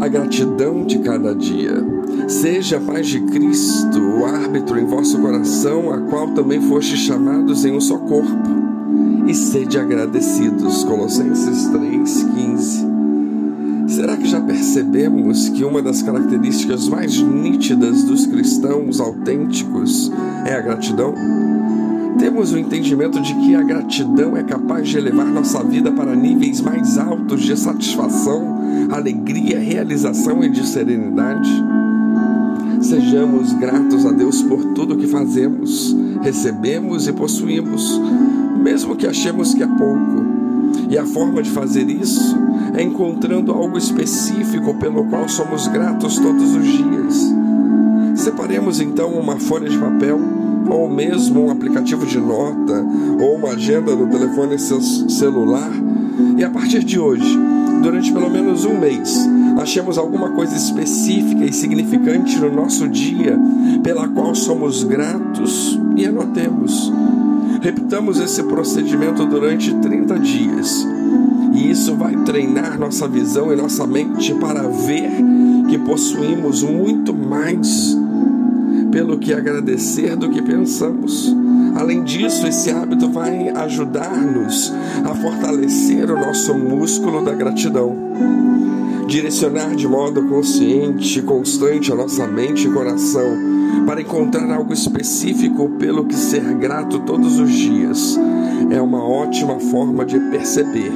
a gratidão de cada dia. Seja a paz de Cristo o árbitro em vosso coração, a qual também foste chamados em um só corpo. E sede agradecidos. Colossenses 3,15. Será que já percebemos que uma das características mais nítidas dos cristãos autênticos é a gratidão? Temos o entendimento de que a gratidão é capaz de elevar nossa vida para níveis mais altos de satisfação, alegria, realização e de serenidade? Sejamos gratos a Deus por tudo que fazemos, recebemos e possuímos, mesmo que achemos que é pouco. E a forma de fazer isso é encontrando algo específico pelo qual somos gratos todos os dias. Separemos então uma folha de papel, ou mesmo um aplicativo de nota, ou uma agenda no telefone celular, e a partir de hoje, durante pelo menos um mês, achemos alguma coisa específica e significante no nosso dia pela qual somos gratos e anotemos. Repitamos esse procedimento durante 30 dias. E isso vai treinar nossa visão e nossa mente para ver que possuímos muito mais pelo que agradecer do que pensamos. Além disso, esse hábito vai ajudar-nos a fortalecer o nosso músculo da gratidão. Direcionar de modo consciente e constante a nossa mente e coração para encontrar algo específico pelo que ser grato todos os dias. É uma ótima forma de perceber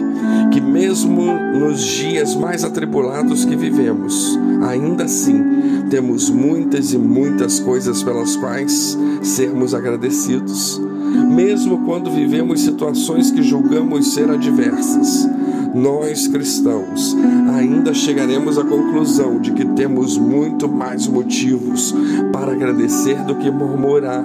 que, mesmo nos dias mais atribulados que vivemos, ainda assim temos muitas e muitas coisas pelas quais sermos agradecidos. Mesmo quando vivemos situações que julgamos ser adversas, nós cristãos ainda chegaremos à conclusão de que temos muito mais motivos para agradecer do que murmurar,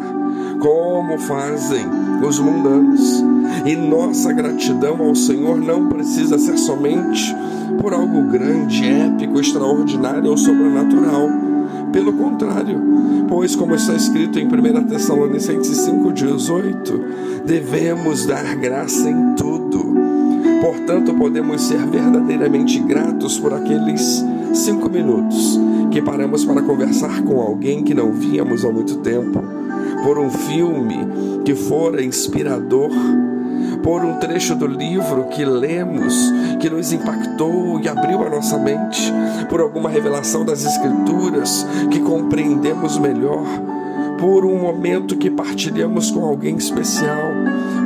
como fazem os mundanos. E nossa gratidão ao Senhor não precisa ser somente por algo grande, épico, extraordinário ou sobrenatural. Pelo contrário, pois, como está escrito em 1 Tessalonicenses 5,18, devemos dar graça em tudo Portanto, podemos ser verdadeiramente gratos por aqueles cinco minutos que paramos para conversar com alguém que não víamos há muito tempo, por um filme que fora inspirador, por um trecho do livro que lemos que nos impactou e abriu a nossa mente, por alguma revelação das Escrituras que compreendemos melhor por um momento que partilhamos com alguém especial,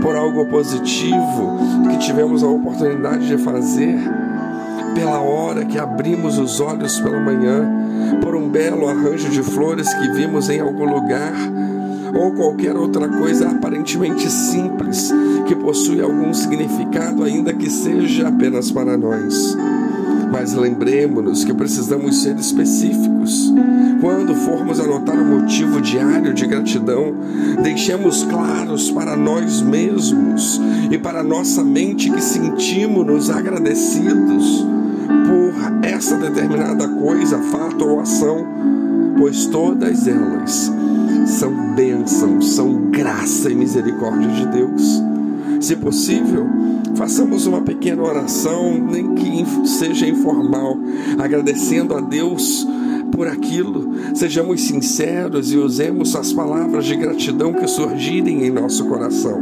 por algo positivo que tivemos a oportunidade de fazer, pela hora que abrimos os olhos pela manhã, por um belo arranjo de flores que vimos em algum lugar, ou qualquer outra coisa aparentemente simples que possui algum significado, ainda que seja apenas para nós. Mas lembremos-nos que precisamos ser específicos. Quando formos anotar o motivo diário de gratidão, deixemos claros para nós mesmos e para nossa mente que sentimos-nos agradecidos por essa determinada coisa, fato ou ação, pois todas elas são bênçãos, são graça e misericórdia de Deus. Se possível, façamos uma pequena oração, nem que seja informal, agradecendo a Deus por aquilo. Sejamos sinceros e usemos as palavras de gratidão que surgirem em nosso coração.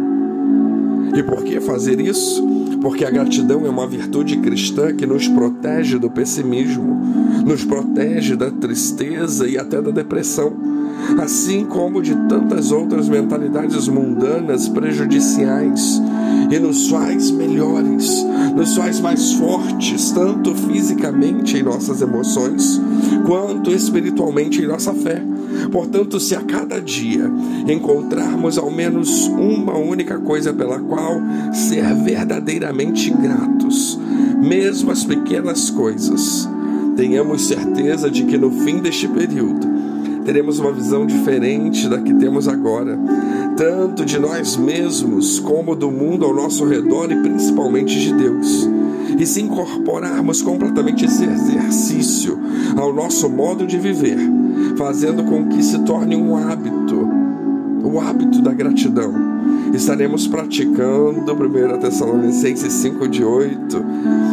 E por que fazer isso? Porque a gratidão é uma virtude cristã que nos protege do pessimismo, nos protege da tristeza e até da depressão assim como de tantas outras mentalidades mundanas prejudiciais, e nos faz melhores, nos faz mais fortes, tanto fisicamente em nossas emoções, quanto espiritualmente em nossa fé. Portanto, se a cada dia encontrarmos ao menos uma única coisa pela qual ser verdadeiramente gratos, mesmo as pequenas coisas, tenhamos certeza de que no fim deste período teremos uma visão diferente da que temos agora, tanto de nós mesmos como do mundo ao nosso redor e principalmente de Deus. E se incorporarmos completamente esse exercício ao nosso modo de viver, fazendo com que se torne um hábito, o hábito da gratidão, estaremos praticando 1 Tessalonicenses 5 de 8, que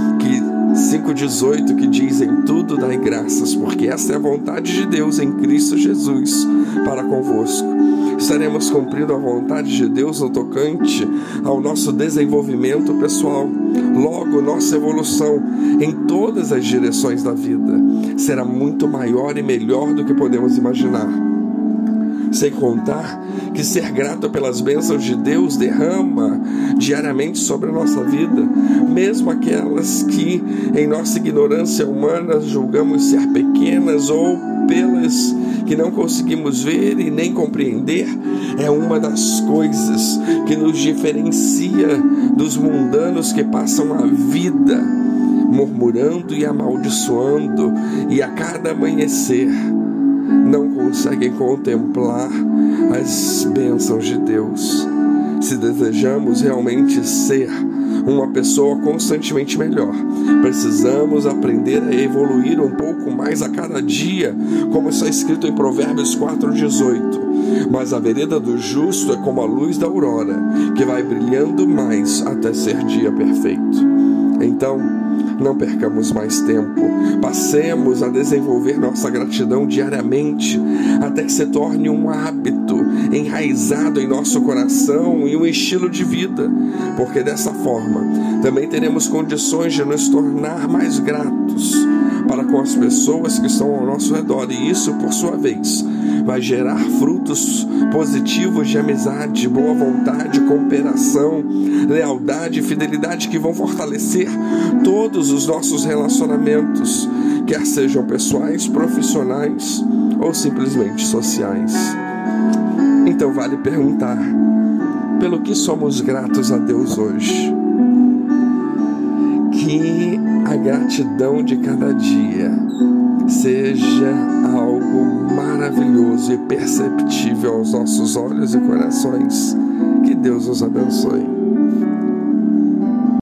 5,18 que diz: Em tudo dai graças, porque esta é a vontade de Deus em Cristo Jesus para convosco. Estaremos cumprindo a vontade de Deus no tocante ao nosso desenvolvimento pessoal, logo nossa evolução em todas as direções da vida será muito maior e melhor do que podemos imaginar. Sem contar que ser grato pelas bênçãos de Deus derrama diariamente sobre a nossa vida, mesmo aquelas que, em nossa ignorância humana, julgamos ser pequenas ou pelas que não conseguimos ver e nem compreender, é uma das coisas que nos diferencia dos mundanos que passam a vida murmurando e amaldiçoando, e a cada amanhecer não conseguem contemplar as bênçãos de Deus. Se desejamos realmente ser uma pessoa constantemente melhor, precisamos aprender a evoluir um pouco mais a cada dia, como está escrito em Provérbios 4,18. Mas a vereda do justo é como a luz da aurora, que vai brilhando mais até ser dia perfeito. Então, não percamos mais tempo. Passemos a desenvolver nossa gratidão diariamente, até que se torne um hábito enraizado em nosso coração e um estilo de vida, porque dessa forma também teremos condições de nos tornar mais gratos para com as pessoas que estão ao nosso redor, e isso, por sua vez, vai gerar frutos positivos de amizade, boa vontade, cooperação, lealdade e fidelidade que vão fortalecer todos os nossos relacionamentos, quer sejam pessoais, profissionais ou simplesmente sociais. Então vale perguntar: pelo que somos gratos a Deus hoje? Gratidão de cada dia seja algo maravilhoso e perceptível aos nossos olhos e corações. Que Deus nos abençoe.